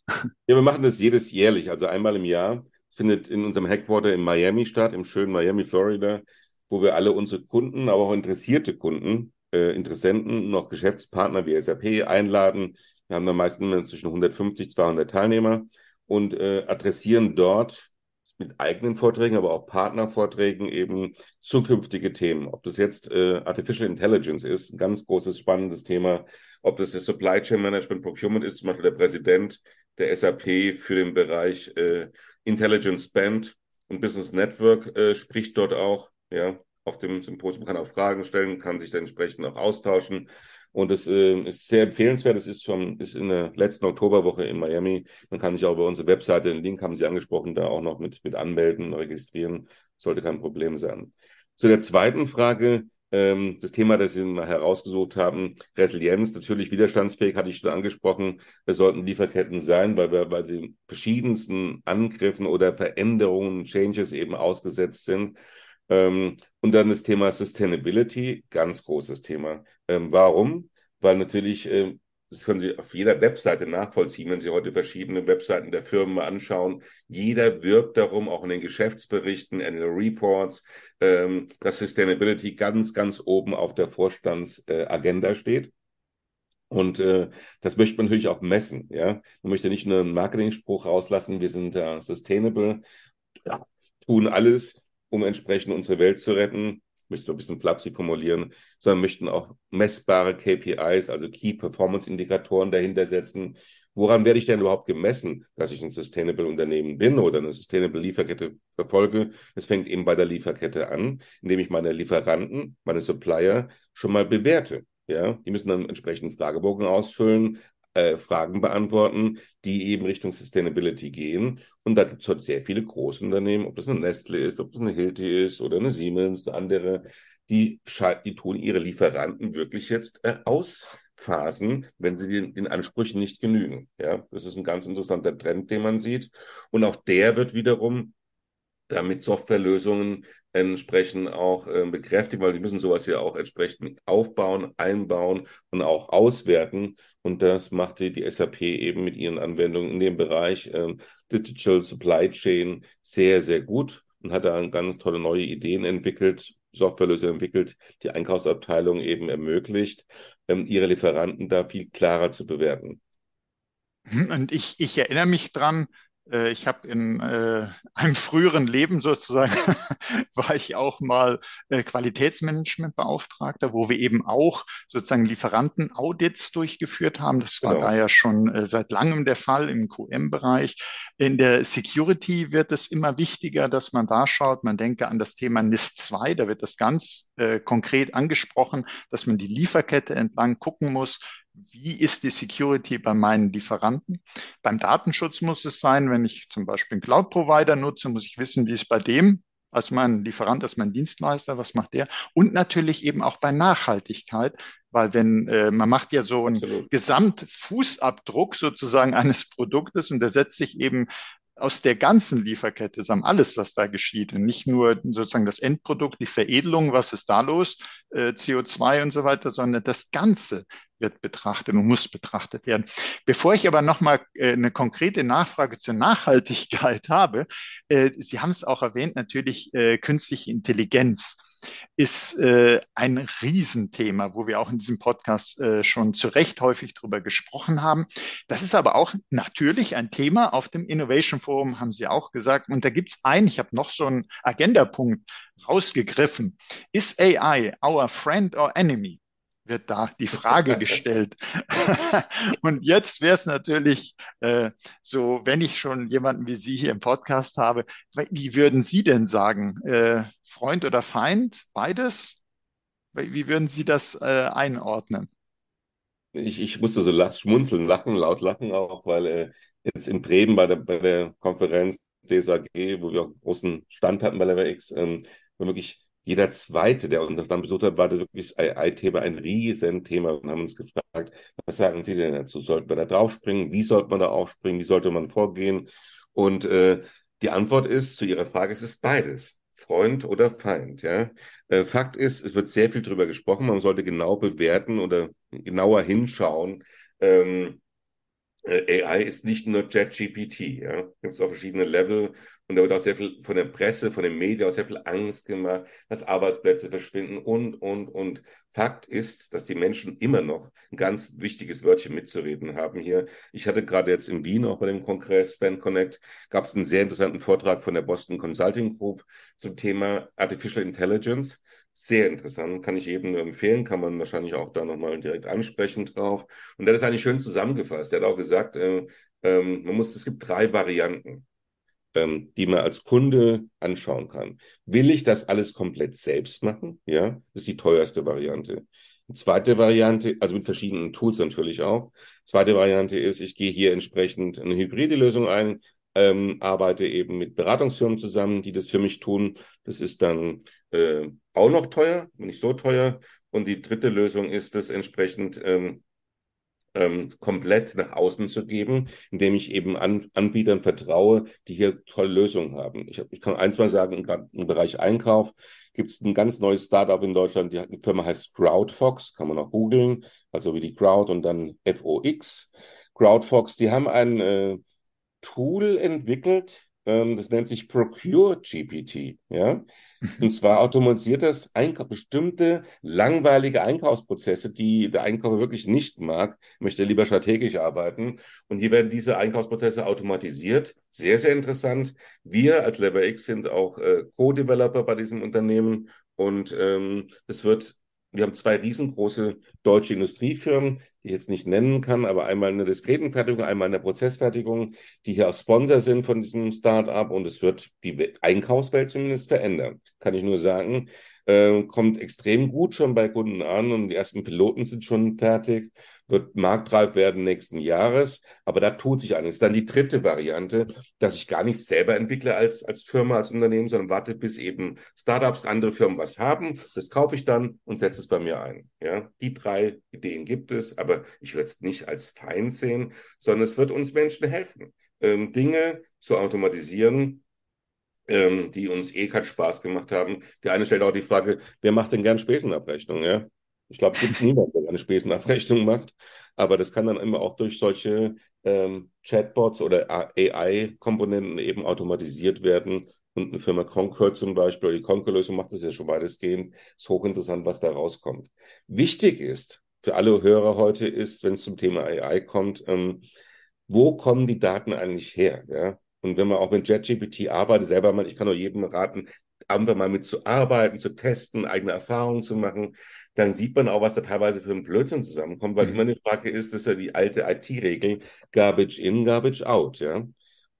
Speaker 2: Ja, wir machen das jedes jährlich, also einmal im Jahr. Es findet in unserem Headquarter in Miami statt, im schönen Miami, Florida, wo wir alle unsere Kunden, aber auch interessierte Kunden, äh, Interessenten, noch Geschäftspartner wie SAP einladen, wir haben da meistens zwischen 150, 200 Teilnehmer und äh, adressieren dort mit eigenen Vorträgen, aber auch Partnervorträgen eben zukünftige Themen. Ob das jetzt äh, Artificial Intelligence ist, ein ganz großes, spannendes Thema. Ob das das Supply Chain Management Procurement ist, zum Beispiel der Präsident der SAP für den Bereich äh, Intelligence Spend und Business Network äh, spricht dort auch. Ja, auf dem Symposium kann auch Fragen stellen, kann sich dann entsprechend auch austauschen. Und es äh, ist sehr empfehlenswert. Es ist schon ist in der letzten Oktoberwoche in Miami. Man kann sich auch über unsere Webseite, den Link haben Sie angesprochen, da auch noch mit, mit anmelden, registrieren. Sollte kein Problem sein. Zu der zweiten Frage, ähm, das Thema, das Sie mal herausgesucht haben, Resilienz, natürlich widerstandsfähig, hatte ich schon angesprochen. Es sollten Lieferketten sein, weil wir, weil sie verschiedensten Angriffen oder Veränderungen, Changes eben ausgesetzt sind. Ähm, und dann das Thema Sustainability, ganz großes Thema. Ähm, warum? Weil natürlich, äh, das können Sie auf jeder Webseite nachvollziehen, wenn Sie heute verschiedene Webseiten der Firmen anschauen. Jeder wirbt darum, auch in den Geschäftsberichten, in den Reports, ähm, dass Sustainability ganz, ganz oben auf der Vorstandsagenda äh, steht. Und äh, das möchte man natürlich auch messen. Ja, man möchte nicht nur einen Marketing-Spruch rauslassen, wir sind da sustainable, ja, tun alles, um entsprechend unsere Welt zu retten. Ich möchte es ein bisschen flapsig formulieren, sondern möchten auch messbare KPIs, also Key Performance Indikatoren dahinter setzen. Woran werde ich denn überhaupt gemessen, dass ich ein Sustainable Unternehmen bin oder eine Sustainable Lieferkette verfolge? Das fängt eben bei der Lieferkette an, indem ich meine Lieferanten, meine Supplier schon mal bewerte. Ja, die müssen dann entsprechend Fragebogen ausfüllen, äh, Fragen beantworten, die eben Richtung Sustainability gehen. Und da gibt es heute sehr viele Großunternehmen, ob das eine Nestle ist, ob das eine Hilti ist oder eine Siemens, eine andere, die, die tun ihre Lieferanten wirklich jetzt äh, ausphasen, wenn sie den, den Ansprüchen nicht genügen. Ja, das ist ein ganz interessanter Trend, den man sieht. Und auch der wird wiederum damit Softwarelösungen entsprechend auch äh, bekräftigt, weil sie müssen sowas ja auch entsprechend aufbauen, einbauen und auch auswerten. Und das macht die, SAP eben mit ihren Anwendungen in dem Bereich äh, Digital Supply Chain sehr, sehr gut und hat da ganz tolle neue Ideen entwickelt, Softwarelösungen entwickelt, die Einkaufsabteilung eben ermöglicht, ähm, ihre Lieferanten da viel klarer zu bewerten.
Speaker 1: Und ich, ich erinnere mich dran, ich habe in äh, einem früheren Leben sozusagen, war ich auch mal äh, Qualitätsmanagementbeauftragter, wo wir eben auch sozusagen Lieferanten-Audits durchgeführt haben. Das war genau. da ja schon äh, seit langem der Fall im QM-Bereich. In der Security wird es immer wichtiger, dass man da schaut. Man denke an das Thema NIST 2, da wird das ganz äh, konkret angesprochen, dass man die Lieferkette entlang gucken muss, wie ist die Security bei meinen Lieferanten? Beim Datenschutz muss es sein, wenn ich zum Beispiel einen Cloud-Provider nutze, muss ich wissen, wie ist bei dem als mein Lieferant, als mein Dienstleister, was macht der? Und natürlich eben auch bei Nachhaltigkeit, weil wenn äh, man macht ja so einen Absolut. Gesamtfußabdruck sozusagen eines Produktes und der setzt sich eben aus der ganzen Lieferkette zusammen, alles, was da geschieht und nicht nur sozusagen das Endprodukt, die Veredelung, was ist da los, äh, CO2 und so weiter, sondern das Ganze wird betrachtet und muss betrachtet werden. Bevor ich aber nochmal äh, eine konkrete Nachfrage zur Nachhaltigkeit habe, äh, Sie haben es auch erwähnt, natürlich äh, künstliche Intelligenz ist ein Riesenthema, wo wir auch in diesem Podcast schon zu Recht häufig drüber gesprochen haben. Das ist aber auch natürlich ein Thema auf dem Innovation Forum, haben Sie auch gesagt. Und da gibt es einen, ich habe noch so einen Agendapunkt rausgegriffen. Ist AI our friend or enemy? Wird da die Frage gestellt. und jetzt wäre es natürlich äh, so, wenn ich schon jemanden wie Sie hier im Podcast habe, wie würden Sie denn sagen? Äh, Freund oder Feind? Beides? Wie würden Sie das äh, einordnen?
Speaker 2: Ich, ich musste so lach, schmunzeln, lachen, laut lachen auch, weil äh, jetzt in Bremen bei der, bei der Konferenz DSAG, wo wir auch einen großen Stand hatten bei WX, ähm, wirklich jeder Zweite, der uns dann besucht hat, war das wirklich das AI-Thema ein Riesenthema und haben uns gefragt, was sagen Sie denn dazu? Sollten wir da draufspringen? Wie sollte man da aufspringen? Wie sollte man vorgehen? Und äh, die Antwort ist zu Ihrer Frage, es ist beides. Freund oder Feind. Ja? Äh, Fakt ist, es wird sehr viel darüber gesprochen. Man sollte genau bewerten oder genauer hinschauen. Ähm, äh, AI ist nicht nur ChatGPT. Ja? Gibt es auch verschiedene Level und da wird auch sehr viel von der Presse, von den Medien auch sehr viel Angst gemacht, dass Arbeitsplätze verschwinden und, und, und. Fakt ist, dass die Menschen immer noch ein ganz wichtiges Wörtchen mitzureden haben hier. Ich hatte gerade jetzt in Wien auch bei dem Kongress Spend Connect, gab es einen sehr interessanten Vortrag von der Boston Consulting Group zum Thema Artificial Intelligence. Sehr interessant, kann ich jedem nur empfehlen, kann man wahrscheinlich auch da nochmal direkt ansprechen drauf. Und der hat es eigentlich schön zusammengefasst. Er hat auch gesagt, äh, äh, man muss, es gibt drei Varianten ähm, die man als Kunde anschauen kann. Will ich das alles komplett selbst machen? Ja, das ist die teuerste Variante. Zweite Variante, also mit verschiedenen Tools natürlich auch. Zweite Variante ist, ich gehe hier entsprechend eine hybride Lösung ein, ähm, arbeite eben mit Beratungsfirmen zusammen, die das für mich tun. Das ist dann äh, auch noch teuer, nicht so teuer. Und die dritte Lösung ist es entsprechend, ähm, ähm, komplett nach außen zu geben, indem ich eben an, Anbietern vertraue, die hier tolle Lösungen haben. Ich, ich kann eins mal sagen, im, im Bereich Einkauf gibt es ein ganz neues Startup in Deutschland, die, die Firma heißt CrowdFox, kann man auch googeln, also wie die Crowd und dann FOX. CrowdFox, die haben ein äh, Tool entwickelt, das nennt sich Procure GPT. Ja? Und zwar automatisiert das Einkauf, bestimmte langweilige Einkaufsprozesse, die der Einkäufer wirklich nicht mag, möchte lieber strategisch arbeiten. Und hier werden diese Einkaufsprozesse automatisiert. Sehr, sehr interessant. Wir als Lever X sind auch äh, Co-Developer bei diesem Unternehmen und ähm, es wird wir haben zwei riesengroße deutsche Industriefirmen, die ich jetzt nicht nennen kann, aber einmal in der Diskretenfertigung, einmal in der Prozessfertigung, die hier auch Sponsor sind von diesem Start-up und es wird die Einkaufswelt zumindest verändern. Kann ich nur sagen. Äh, kommt extrem gut schon bei Kunden an und die ersten Piloten sind schon fertig wird marktreif werden nächsten Jahres. Aber da tut sich einiges. Dann die dritte Variante, dass ich gar nicht selber entwickle als, als Firma, als Unternehmen, sondern warte, bis eben Startups, andere Firmen was haben. Das kaufe ich dann und setze es bei mir ein. Ja, die drei Ideen gibt es, aber ich würde es nicht als Feind sehen, sondern es wird uns Menschen helfen, ähm, Dinge zu automatisieren, ähm, die uns eh keinen Spaß gemacht haben. Die eine stellt auch die Frage, wer macht denn gern Spesenabrechnung? Ja? Ich glaube, es gibt niemanden, der eine Spesenabrechnung macht. Aber das kann dann immer auch durch solche ähm, Chatbots oder AI-Komponenten eben automatisiert werden. Und eine Firma Concur zum Beispiel, oder die Concur-Lösung macht das ja schon weitestgehend. Ist hochinteressant, was da rauskommt. Wichtig ist für alle Hörer heute ist, wenn es zum Thema AI kommt, ähm, wo kommen die Daten eigentlich her? Ja? Und wenn man auch mit JetGPT arbeitet, selber mal, ich kann nur jedem raten, einfach mal mit zu arbeiten, zu testen, eigene Erfahrungen zu machen, dann sieht man auch, was da teilweise für ein Blödsinn zusammenkommt, weil mhm. immer eine Frage ist, das ist ja die alte IT-Regel, Garbage in, Garbage out, ja.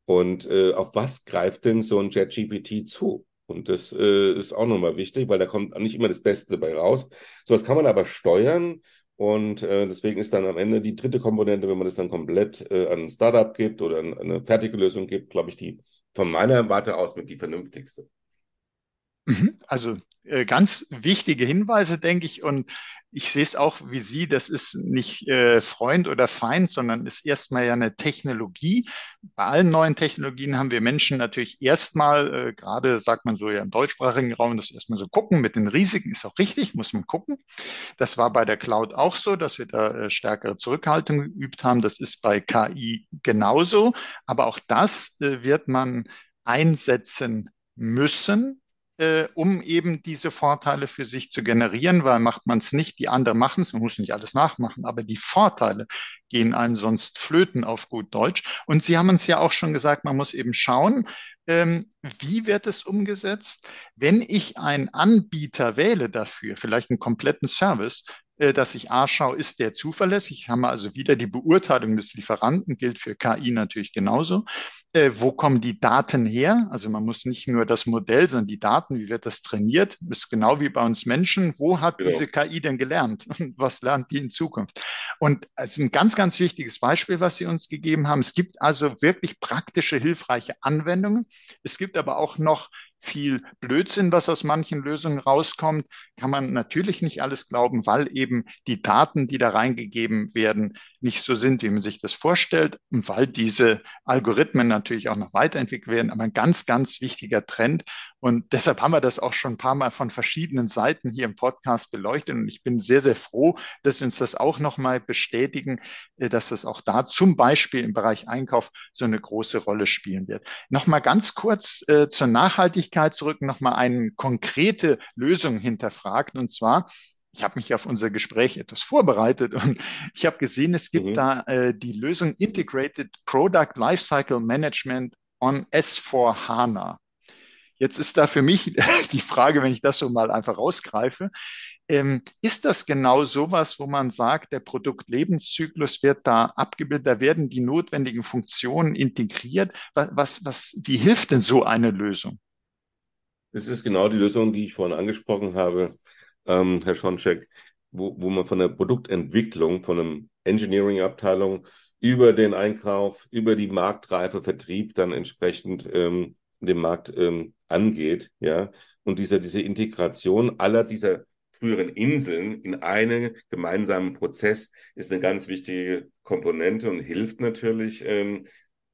Speaker 2: Und äh, auf was greift denn so ein ChatGPT zu? Und das äh, ist auch nochmal wichtig, weil da kommt nicht immer das Beste dabei raus. So, das kann man aber steuern und äh, deswegen ist dann am Ende die dritte Komponente, wenn man das dann komplett äh, an ein Startup gibt oder an eine fertige Lösung gibt, glaube ich, die von meiner Warte aus mit die vernünftigste.
Speaker 1: Mhm. Also äh, ganz wichtige Hinweise, denke ich. Und ich sehe es auch wie Sie, das ist nicht äh, Freund oder Feind, sondern ist erstmal ja eine Technologie. Bei allen neuen Technologien haben wir Menschen natürlich erstmal, äh, gerade sagt man so ja im deutschsprachigen Raum, das erstmal so gucken mit den Risiken, ist auch richtig, muss man gucken. Das war bei der Cloud auch so, dass wir da äh, stärkere Zurückhaltung geübt haben. Das ist bei KI genauso. Aber auch das äh, wird man einsetzen müssen äh, um eben diese Vorteile für sich zu generieren, weil macht man es nicht, die anderen machen es, man muss nicht alles nachmachen, aber die Vorteile gehen einem sonst flöten auf gut Deutsch. Und Sie haben uns ja auch schon gesagt, man muss eben schauen, ähm, wie wird es umgesetzt? Wenn ich einen Anbieter wähle dafür, vielleicht einen kompletten Service, äh, dass ich A schaue, ist der zuverlässig? Haben wir also wieder die Beurteilung des Lieferanten, gilt für KI natürlich genauso. Äh, wo kommen die Daten her? Also man muss nicht nur das Modell, sondern die Daten, wie wird das trainiert? Das ist genau wie bei uns Menschen. Wo hat genau. diese KI denn gelernt? Und was lernt die in Zukunft? Und es ist ein ganz, ganz wichtiges Beispiel, was Sie uns gegeben haben. Es gibt also wirklich praktische, hilfreiche Anwendungen. Es gibt aber auch noch viel Blödsinn, was aus manchen Lösungen rauskommt, kann man natürlich nicht alles glauben, weil eben die Daten, die da reingegeben werden, nicht so sind, wie man sich das vorstellt und weil diese Algorithmen natürlich auch noch weiterentwickelt werden. Aber ein ganz, ganz wichtiger Trend. Und deshalb haben wir das auch schon ein paar Mal von verschiedenen Seiten hier im Podcast beleuchtet. Und ich bin sehr, sehr froh, dass wir uns das auch nochmal bestätigen, äh, dass das auch da zum Beispiel im Bereich Einkauf so eine große Rolle spielen wird. Nochmal ganz kurz äh, zur Nachhaltigkeit zurück, nochmal eine konkrete Lösung hinterfragt. Und zwar, ich habe mich auf unser Gespräch etwas vorbereitet und ich habe gesehen, es gibt mhm. da äh, die Lösung Integrated Product Lifecycle Management on S4 HANA. Jetzt ist da für mich die Frage, wenn ich das so mal einfach rausgreife, ähm, ist das genau sowas, wo man sagt, der Produktlebenszyklus wird da abgebildet, da werden die notwendigen Funktionen integriert? Was, was, was, wie hilft denn so eine Lösung?
Speaker 2: Das ist genau die Lösung, die ich vorhin angesprochen habe, ähm, Herr Schoncheck, wo, wo man von der Produktentwicklung, von einem Engineering-Abteilung über den Einkauf, über die marktreife Vertrieb dann entsprechend ähm, den Markt ähm, angeht, ja, und diese, diese Integration aller dieser früheren Inseln in einen gemeinsamen Prozess ist eine ganz wichtige Komponente und hilft natürlich, ähm,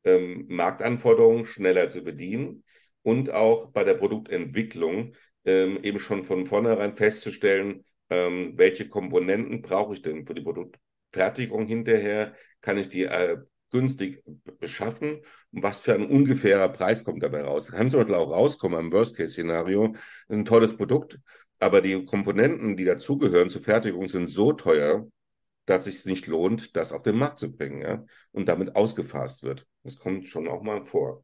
Speaker 2: ähm, Marktanforderungen schneller zu bedienen und auch bei der Produktentwicklung ähm, eben schon von vornherein festzustellen, ähm, welche Komponenten brauche ich denn für die Produktfertigung hinterher, kann ich die äh, günstig beschaffen und was für ein ungefährer Preis kommt dabei raus. Kann zum Beispiel auch rauskommen im Worst-Case-Szenario, ein tolles Produkt, aber die Komponenten, die dazugehören zur Fertigung, sind so teuer, dass es sich nicht lohnt, das auf den Markt zu bringen ja? und damit ausgefasst wird. Das kommt schon auch mal vor.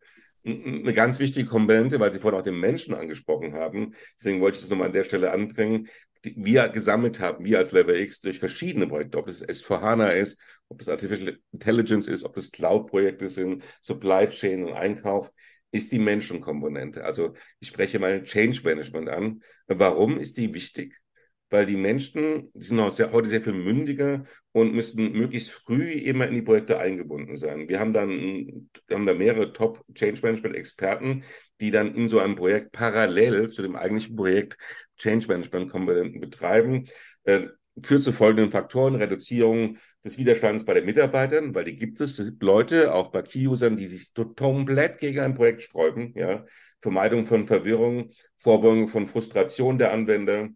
Speaker 2: Eine ganz wichtige Komponente, weil Sie vorhin auch den Menschen angesprochen haben, deswegen wollte ich das nochmal an der Stelle anbringen, die wir gesammelt haben, wir als Level X durch verschiedene Projekte, ob es S4HANA ist, ob es Artificial Intelligence ist, ob es Cloud-Projekte sind, Supply Chain und Einkauf ist die Menschenkomponente. Also ich spreche mal Change Management an. Warum ist die wichtig? Weil die Menschen, die sind auch sehr, heute sehr viel mündiger und müssen möglichst früh immer in die Projekte eingebunden sein. Wir haben dann haben da mehrere Top Change Management Experten, die dann in so einem Projekt parallel zu dem eigentlichen Projekt Change Management Komponenten betreiben. Äh, führt zu folgenden Faktoren. Reduzierung des Widerstands bei den Mitarbeitern, weil die gibt es Leute, auch bei Key-Usern, die sich komplett gegen ein Projekt sträuben. Ja. Vermeidung von Verwirrung, Vorbeugung von Frustration der Anwender,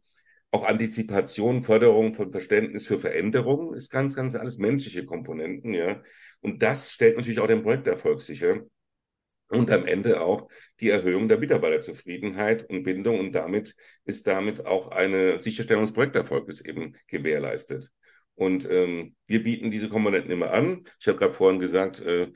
Speaker 2: auch Antizipation, Förderung von Verständnis für Veränderungen ist ganz, ganz alles menschliche Komponenten. Ja. Und das stellt natürlich auch den Projekterfolg sicher und am Ende auch die Erhöhung der Mitarbeiterzufriedenheit und Bindung und damit ist damit auch eine Sicherstellung des Projekterfolges eben gewährleistet. Und ähm, wir bieten diese Komponenten immer an. Ich habe gerade vorhin gesagt, äh,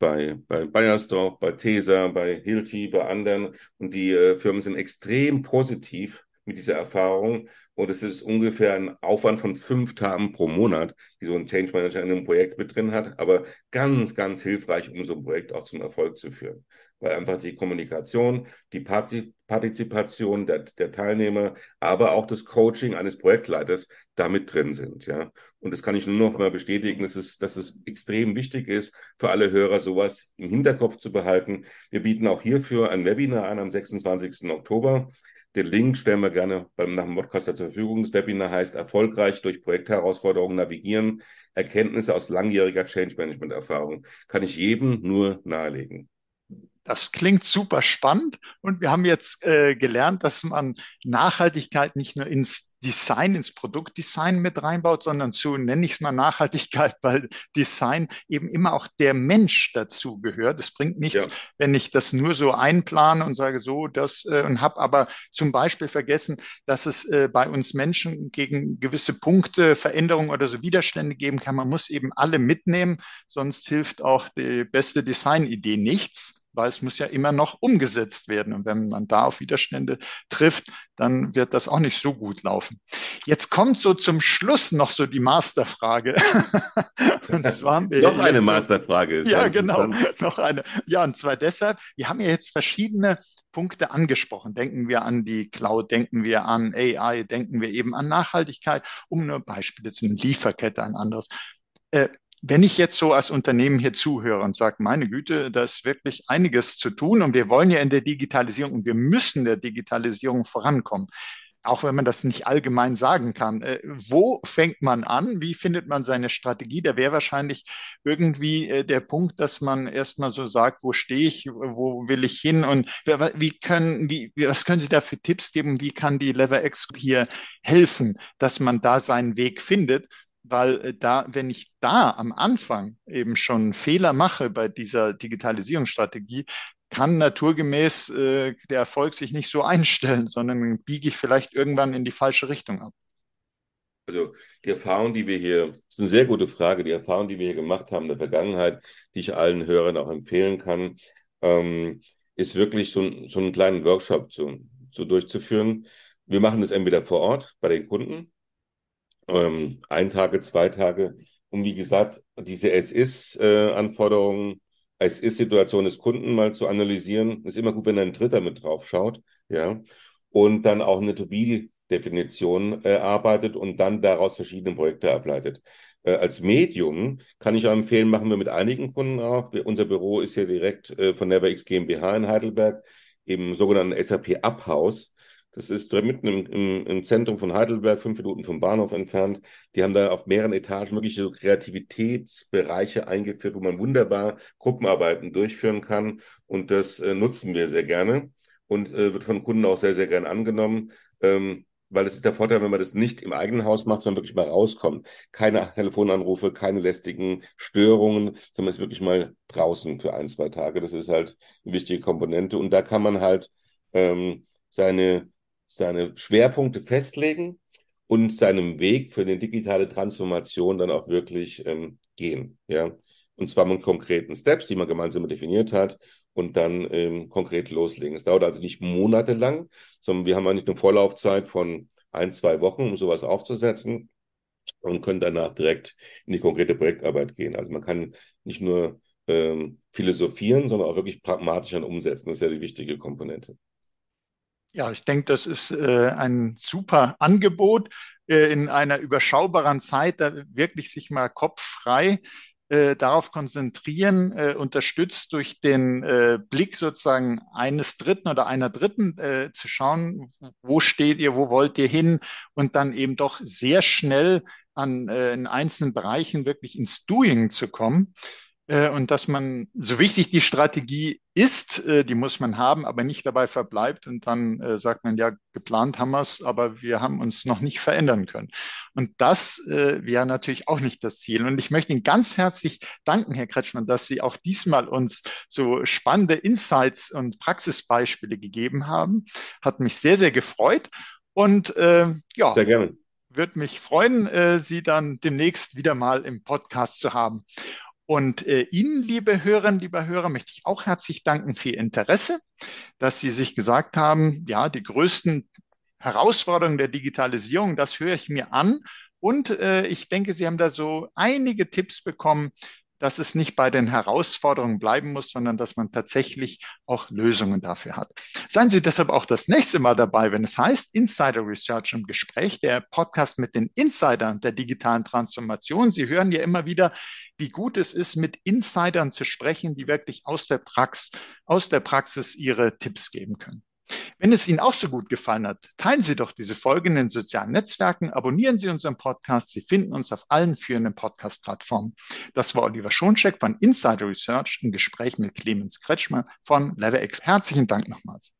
Speaker 2: bei, bei Bayersdorf, bei TESA, bei Hilti, bei anderen. Und die äh, Firmen sind extrem positiv mit dieser Erfahrung. Und es ist ungefähr ein Aufwand von fünf Tagen pro Monat, die so ein Change Manager in einem Projekt mit drin hat, aber ganz, ganz hilfreich, um so ein Projekt auch zum Erfolg zu führen. Weil einfach die Kommunikation, die Partizipation der, der Teilnehmer, aber auch das Coaching eines Projektleiters damit drin sind. Ja. Und das kann ich nur noch mal bestätigen, dass es, dass es extrem wichtig ist, für alle Hörer sowas im Hinterkopf zu behalten. Wir bieten auch hierfür ein Webinar an am 26. Oktober Den Link stellen wir gerne beim, nach dem Podcast zur Verfügung. Das Webinar heißt Erfolgreich durch Projektherausforderungen navigieren. Erkenntnisse aus langjähriger Change Management Erfahrung. Kann ich jedem nur nahelegen.
Speaker 1: Das klingt super spannend und wir haben jetzt äh, gelernt, dass man Nachhaltigkeit nicht nur ins Design, ins Produktdesign mit reinbaut, sondern zu, nenne ich es mal Nachhaltigkeit, weil Design eben immer auch der Mensch dazu gehört. Es bringt nichts, ja. wenn ich das nur so einplane und sage so, das äh, und habe aber zum Beispiel vergessen, dass es äh, bei uns Menschen gegen gewisse Punkte Veränderungen oder so Widerstände geben kann. Man muss eben alle mitnehmen, sonst hilft auch die beste Designidee nichts weil es muss ja immer noch umgesetzt werden. Und wenn man da auf Widerstände trifft, dann wird das auch nicht so gut laufen. Jetzt kommt so zum Schluss noch so die Masterfrage.
Speaker 2: und zwar haben wir noch eine Masterfrage.
Speaker 1: ja, genau. Noch eine. Ja, und zwar deshalb, wir haben ja jetzt verschiedene Punkte angesprochen. Denken wir an die Cloud, denken wir an AI, denken wir eben an Nachhaltigkeit, um nur Beispiele zu nennen, Lieferkette, ein anderes. Äh, wenn ich jetzt so als Unternehmen hier zuhöre und sage, meine Güte, da ist wirklich einiges zu tun und wir wollen ja in der Digitalisierung und wir müssen der Digitalisierung vorankommen, auch wenn man das nicht allgemein sagen kann. Äh, wo fängt man an? Wie findet man seine Strategie? Da wäre wahrscheinlich irgendwie äh, der Punkt, dass man erstmal so sagt, wo stehe ich, wo will ich hin und wie können, wie, was können Sie da für Tipps geben? Wie kann die Lever X hier helfen, dass man da seinen Weg findet? Weil äh, da, wenn ich da am Anfang eben schon Fehler mache bei dieser Digitalisierungsstrategie, kann naturgemäß äh, der Erfolg sich nicht so einstellen, sondern biege ich vielleicht irgendwann in die falsche Richtung ab.
Speaker 2: Also die Erfahrung, die wir hier, das ist eine sehr gute Frage, die Erfahrung, die wir hier gemacht haben in der Vergangenheit, die ich allen Hörern auch empfehlen kann, ähm, ist wirklich so, so einen kleinen Workshop zu, zu durchzuführen. Wir machen das entweder vor Ort bei den Kunden ähm, ein Tage, zwei Tage, um wie gesagt, diese Es-Ist-Anforderungen, äh, Es-Ist-Situation des Kunden mal zu analysieren. Ist immer gut, wenn ein Dritter mit drauf schaut, ja. Und dann auch eine To-Be-Definition äh, arbeitet und dann daraus verschiedene Projekte ableitet. Äh, als Medium kann ich auch empfehlen, machen wir mit einigen Kunden auch. Wir, unser Büro ist hier direkt äh, von NeverX GmbH in Heidelberg, im sogenannten SAP Uphouse. Das ist mitten im, im, im, Zentrum von Heidelberg, fünf Minuten vom Bahnhof entfernt. Die haben da auf mehreren Etagen wirklich so Kreativitätsbereiche eingeführt, wo man wunderbar Gruppenarbeiten durchführen kann. Und das äh, nutzen wir sehr gerne und äh, wird von Kunden auch sehr, sehr gern angenommen. Ähm, weil es ist der Vorteil, wenn man das nicht im eigenen Haus macht, sondern wirklich mal rauskommt. Keine Telefonanrufe, keine lästigen Störungen, sondern es ist wirklich mal draußen für ein, zwei Tage. Das ist halt eine wichtige Komponente. Und da kann man halt ähm, seine seine Schwerpunkte festlegen und seinem Weg für eine digitale Transformation dann auch wirklich ähm, gehen. Ja? Und zwar mit konkreten Steps, die man gemeinsam definiert hat und dann ähm, konkret loslegen. Es dauert also nicht monatelang, sondern wir haben eigentlich eine Vorlaufzeit von ein, zwei Wochen, um sowas aufzusetzen und können danach direkt in die konkrete Projektarbeit gehen. Also man kann nicht nur ähm, philosophieren, sondern auch wirklich pragmatisch dann umsetzen. Das ist ja die wichtige Komponente.
Speaker 1: Ja, ich denke, das ist äh, ein super Angebot äh, in einer überschaubaren Zeit, da wirklich sich mal kopffrei äh, darauf konzentrieren, äh, unterstützt durch den äh, Blick sozusagen eines Dritten oder einer Dritten äh, zu schauen, wo steht ihr, wo wollt ihr hin und dann eben doch sehr schnell an äh, in einzelnen Bereichen wirklich ins Doing zu kommen. Äh, und dass man, so wichtig die Strategie ist, äh, die muss man haben, aber nicht dabei verbleibt und dann äh, sagt man, ja, geplant haben wir es, aber wir haben uns noch nicht verändern können. Und das wäre natürlich auch nicht das Ziel. Und ich möchte Ihnen ganz herzlich danken, Herr Kretschmann, dass Sie auch diesmal uns so spannende Insights und Praxisbeispiele gegeben haben. Hat mich sehr, sehr gefreut. Und äh, ja,
Speaker 2: sehr gerne.
Speaker 1: Würde mich freuen, äh, Sie dann demnächst wieder mal im Podcast zu haben. Und äh, Ihnen, liebe Hörerinnen, lieber Hörer, möchte ich auch herzlich danken für Ihr Interesse, dass Sie sich gesagt haben, ja, die größten Herausforderungen der Digitalisierung, das höre ich mir an. Und äh, ich denke, Sie haben da so einige Tipps bekommen, dass es nicht bei den Herausforderungen bleiben muss, sondern dass man tatsächlich auch Lösungen dafür hat. Seien Sie deshalb auch das nächste Mal dabei, wenn es heißt Insider Research im Gespräch, der Podcast mit den Insidern der digitalen Transformation. Sie hören ja immer wieder, wie gut es ist, mit Insidern zu sprechen, die wirklich aus der Praxis, aus der Praxis ihre Tipps geben können. Wenn es Ihnen auch so gut gefallen hat, teilen Sie doch diese Folge in den sozialen Netzwerken, abonnieren Sie unseren Podcast. Sie finden uns auf allen führenden Podcast-Plattformen. Das war Oliver Schoncheck von Insider Research im Gespräch mit Clemens Kretschmer von LevelX. Herzlichen Dank nochmals.